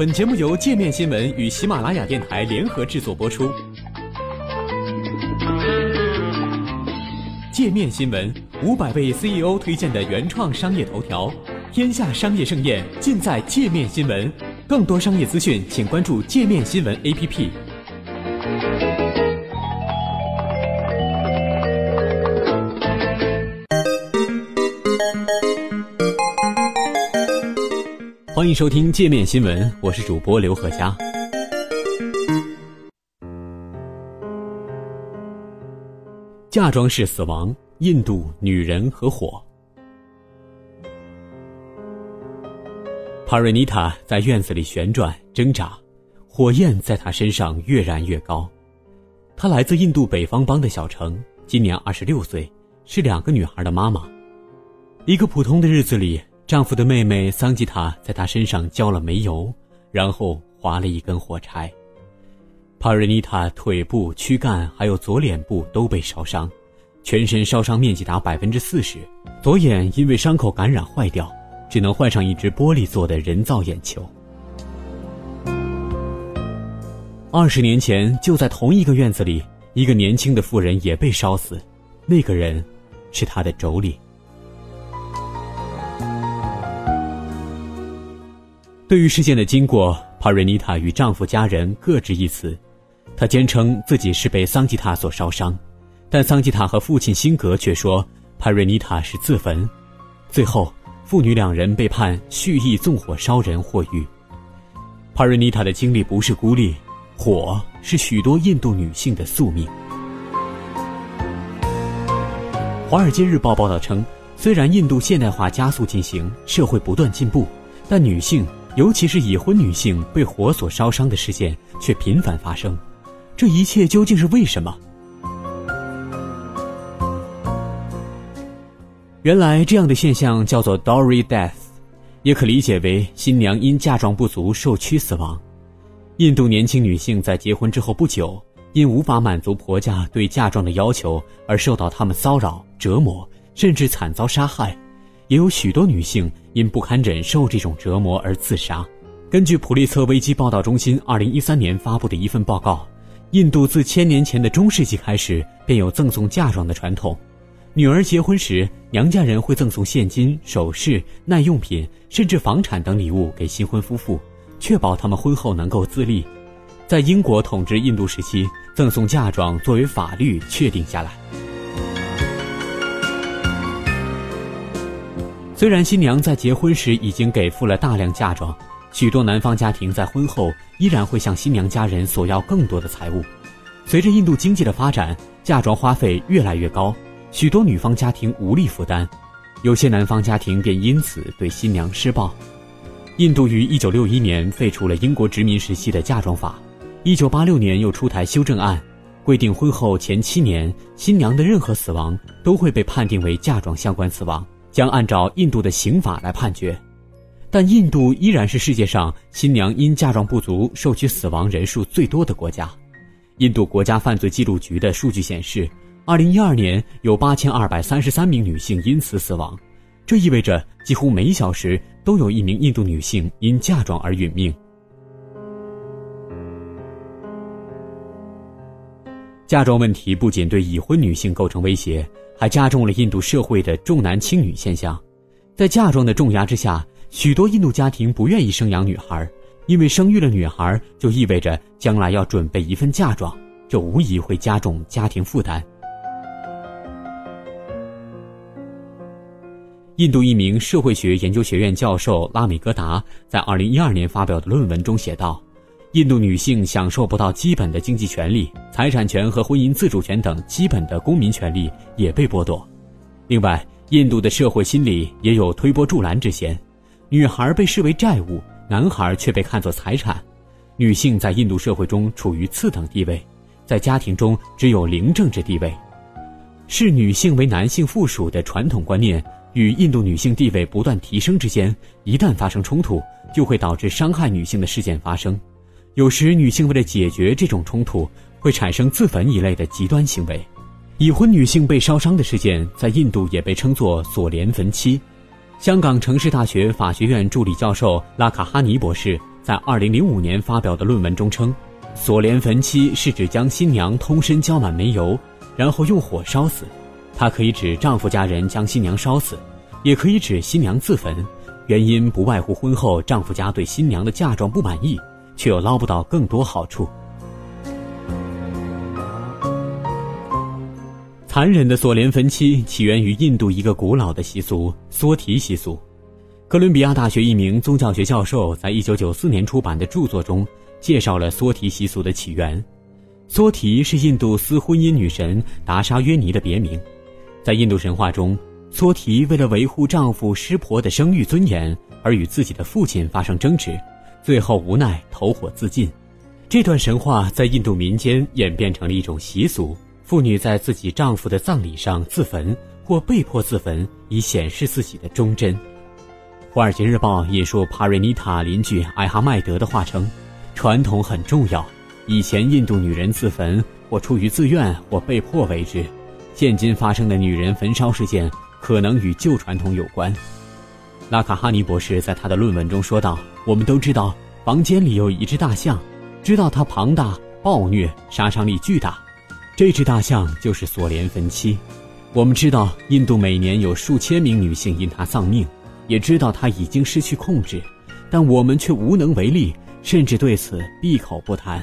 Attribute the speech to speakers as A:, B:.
A: 本节目由界面新闻与喜马拉雅电台联合制作播出。界面新闻五百位 CEO 推荐的原创商业头条，天下商业盛宴尽在界面新闻。更多商业资讯，请关注界面新闻 APP。欢迎收听界面新闻，我是主播刘和佳。嫁妆式死亡，印度女人和火。帕瑞尼塔在院子里旋转挣扎，火焰在她身上越燃越高。她来自印度北方邦的小城，今年二十六岁，是两个女孩的妈妈。一个普通的日子里。丈夫的妹妹桑吉塔在她身上浇了煤油，然后划了一根火柴。帕瑞尼塔腿部、躯干还有左脸部都被烧伤，全身烧伤面积达百分之四十。左眼因为伤口感染坏掉，只能换上一只玻璃做的人造眼球。二十年前，就在同一个院子里，一个年轻的妇人也被烧死，那个人是她的妯娌。对于事件的经过，帕瑞尼塔与丈夫家人各执一词。她坚称自己是被桑吉塔所烧伤，但桑吉塔和父亲辛格却说帕瑞尼塔是自焚。最后，父女两人被判蓄意纵火烧人获狱。帕瑞尼塔的经历不是孤立，火是许多印度女性的宿命。《华尔街日报》报道称，虽然印度现代化加速进行，社会不断进步，但女性。尤其是已婚女性被火所烧伤的事件却频繁发生，这一切究竟是为什么？原来这样的现象叫做 “dory death，也可理解为新娘因嫁妆不足受屈死亡。印度年轻女性在结婚之后不久，因无法满足婆家对嫁妆的要求而受到他们骚扰、折磨，甚至惨遭杀害。也有许多女性因不堪忍受这种折磨而自杀。根据普利策危机报道中心二零一三年发布的一份报告，印度自千年前的中世纪开始便有赠送嫁妆的传统。女儿结婚时，娘家人会赠送现金、首饰、耐用品，甚至房产等礼物给新婚夫妇，确保他们婚后能够自立。在英国统治印度时期，赠送嫁妆作为法律确定下来。虽然新娘在结婚时已经给付了大量嫁妆，许多男方家庭在婚后依然会向新娘家人索要更多的财物。随着印度经济的发展，嫁妆花费越来越高，许多女方家庭无力负担，有些男方家庭便因此对新娘施暴。印度于1961年废除了英国殖民时期的嫁妆法，1986年又出台修正案，规定婚后前七年新娘的任何死亡都会被判定为嫁妆相关死亡。将按照印度的刑法来判决，但印度依然是世界上新娘因嫁妆不足受取死亡人数最多的国家。印度国家犯罪记录局的数据显示，2012年有8233名女性因此死亡，这意味着几乎每小时都有一名印度女性因嫁妆而殒命。嫁妆问题不仅对已婚女性构成威胁。还加重了印度社会的重男轻女现象，在嫁妆的重压之下，许多印度家庭不愿意生养女孩，因为生育了女孩就意味着将来要准备一份嫁妆，这无疑会加重家庭负担。印度一名社会学研究学院教授拉米戈达在二零一二年发表的论文中写道。印度女性享受不到基本的经济权利、财产权和婚姻自主权等基本的公民权利也被剥夺。另外，印度的社会心理也有推波助澜之嫌，女孩被视为债务，男孩却被看作财产。女性在印度社会中处于次等地位，在家庭中只有零政治地位。视女性为男性附属的传统观念与印度女性地位不断提升之间，一旦发生冲突，就会导致伤害女性的事件发生。有时，女性为了解决这种冲突，会产生自焚一类的极端行为。已婚女性被烧伤的事件，在印度也被称作“锁连坟妻”。香港城市大学法学院助理教授拉卡哈尼博士在2005年发表的论文中称，锁莲焚妻是指将新娘通身浇满煤油，然后用火烧死。它可以指丈夫家人将新娘烧死，也可以指新娘自焚。原因不外乎婚后丈夫家对新娘的嫁妆不满意，却又捞不到更多好处。残忍的锁莲焚妻起源于印度一个古老的习俗——缩提习俗。哥伦比亚大学一名宗教学教授在1994年出版的著作中介绍了缩提习俗的起源。缩提是印度司婚姻女神达莎约尼的别名，在印度神话中，缩提为了维护丈夫湿婆的生育尊严而与自己的父亲发生争执，最后无奈投火自尽。这段神话在印度民间演变成了一种习俗。妇女在自己丈夫的葬礼上自焚或被迫自焚，以显示自己的忠贞。《华尔街日报》引述帕瑞尼塔邻居艾哈迈德的话称：“传统很重要。以前印度女人自焚或出于自愿或被迫为之，现今发生的女人焚烧事件可能与旧传统有关。”拉卡哈尼博士在他的论文中说道：“我们都知道房间里有一只大象，知道它庞大、暴虐、杀伤力巨大。”这只大象就是索连芬七，我们知道印度每年有数千名女性因它丧命，也知道它已经失去控制，但我们却无能为力，甚至对此闭口不谈。